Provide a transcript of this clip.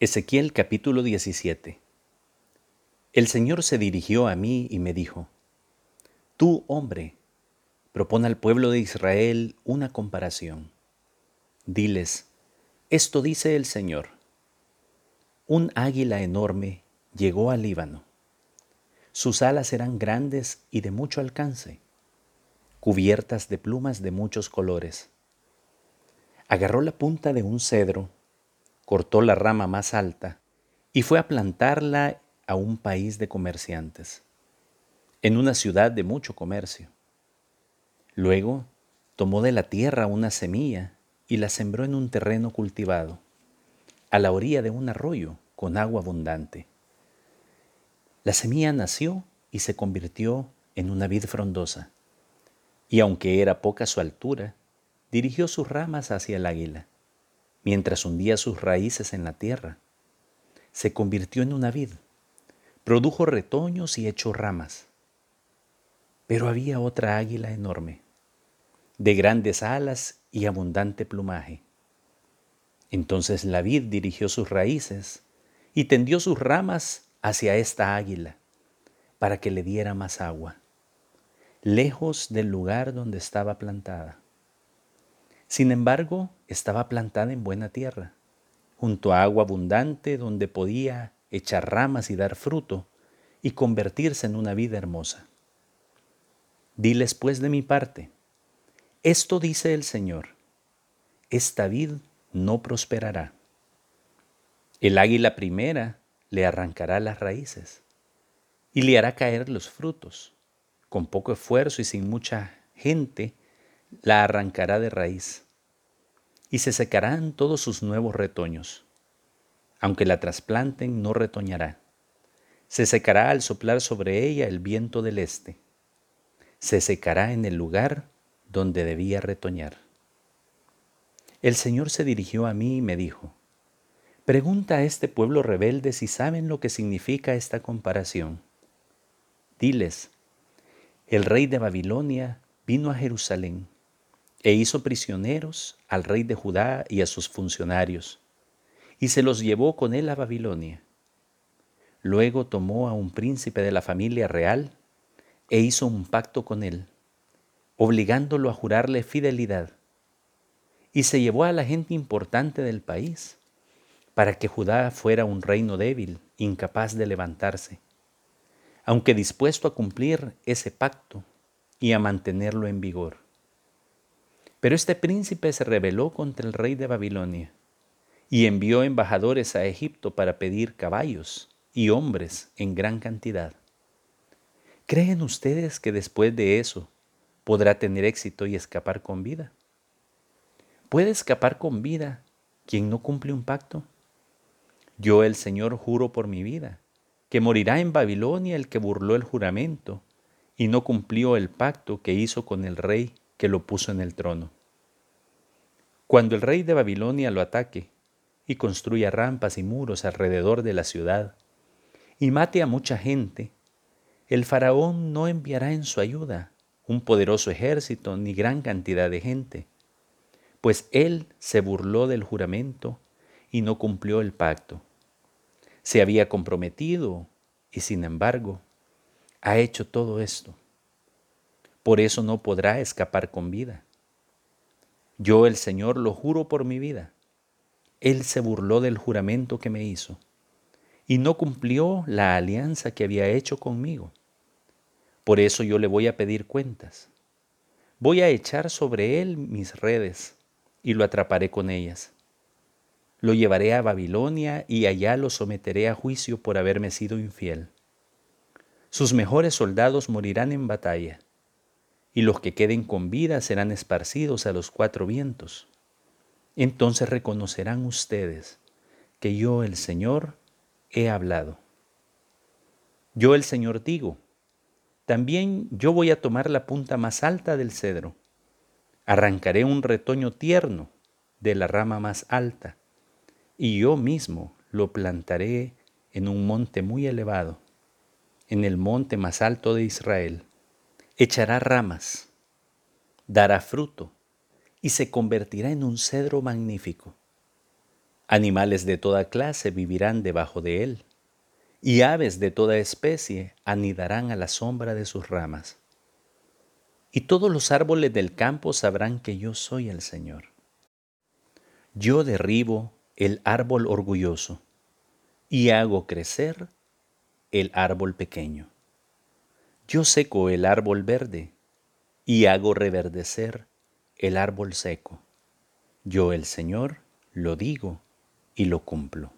Ezequiel capítulo 17 El Señor se dirigió a mí y me dijo, Tú, hombre, propon al pueblo de Israel una comparación. Diles, esto dice el Señor. Un águila enorme llegó al Líbano. Sus alas eran grandes y de mucho alcance, cubiertas de plumas de muchos colores. Agarró la punta de un cedro cortó la rama más alta y fue a plantarla a un país de comerciantes, en una ciudad de mucho comercio. Luego tomó de la tierra una semilla y la sembró en un terreno cultivado, a la orilla de un arroyo con agua abundante. La semilla nació y se convirtió en una vid frondosa, y aunque era poca su altura, dirigió sus ramas hacia el águila mientras hundía sus raíces en la tierra. Se convirtió en una vid, produjo retoños y echó ramas. Pero había otra águila enorme, de grandes alas y abundante plumaje. Entonces la vid dirigió sus raíces y tendió sus ramas hacia esta águila, para que le diera más agua, lejos del lugar donde estaba plantada. Sin embargo, estaba plantada en buena tierra, junto a agua abundante donde podía echar ramas y dar fruto y convertirse en una vida hermosa. Diles pues de mi parte, esto dice el Señor, esta vid no prosperará. El águila primera le arrancará las raíces y le hará caer los frutos. Con poco esfuerzo y sin mucha gente, la arrancará de raíz, y se secarán todos sus nuevos retoños. Aunque la trasplanten, no retoñará. Se secará al soplar sobre ella el viento del este. Se secará en el lugar donde debía retoñar. El Señor se dirigió a mí y me dijo, Pregunta a este pueblo rebelde si saben lo que significa esta comparación. Diles, el rey de Babilonia vino a Jerusalén e hizo prisioneros al rey de Judá y a sus funcionarios, y se los llevó con él a Babilonia. Luego tomó a un príncipe de la familia real e hizo un pacto con él, obligándolo a jurarle fidelidad, y se llevó a la gente importante del país, para que Judá fuera un reino débil, incapaz de levantarse, aunque dispuesto a cumplir ese pacto y a mantenerlo en vigor. Pero este príncipe se rebeló contra el rey de Babilonia y envió embajadores a Egipto para pedir caballos y hombres en gran cantidad. ¿Creen ustedes que después de eso podrá tener éxito y escapar con vida? ¿Puede escapar con vida quien no cumple un pacto? Yo el Señor juro por mi vida, que morirá en Babilonia el que burló el juramento y no cumplió el pacto que hizo con el rey que lo puso en el trono. Cuando el rey de Babilonia lo ataque y construya rampas y muros alrededor de la ciudad y mate a mucha gente, el faraón no enviará en su ayuda un poderoso ejército ni gran cantidad de gente, pues él se burló del juramento y no cumplió el pacto. Se había comprometido y sin embargo ha hecho todo esto por eso no podrá escapar con vida. Yo el Señor lo juro por mi vida. Él se burló del juramento que me hizo y no cumplió la alianza que había hecho conmigo. Por eso yo le voy a pedir cuentas. Voy a echar sobre él mis redes y lo atraparé con ellas. Lo llevaré a Babilonia y allá lo someteré a juicio por haberme sido infiel. Sus mejores soldados morirán en batalla y los que queden con vida serán esparcidos a los cuatro vientos. Entonces reconocerán ustedes que yo, el Señor, he hablado. Yo, el Señor, digo, también yo voy a tomar la punta más alta del cedro, arrancaré un retoño tierno de la rama más alta, y yo mismo lo plantaré en un monte muy elevado, en el monte más alto de Israel echará ramas, dará fruto y se convertirá en un cedro magnífico. Animales de toda clase vivirán debajo de él, y aves de toda especie anidarán a la sombra de sus ramas. Y todos los árboles del campo sabrán que yo soy el Señor. Yo derribo el árbol orgulloso y hago crecer el árbol pequeño. Yo seco el árbol verde y hago reverdecer el árbol seco. Yo el Señor lo digo y lo cumplo.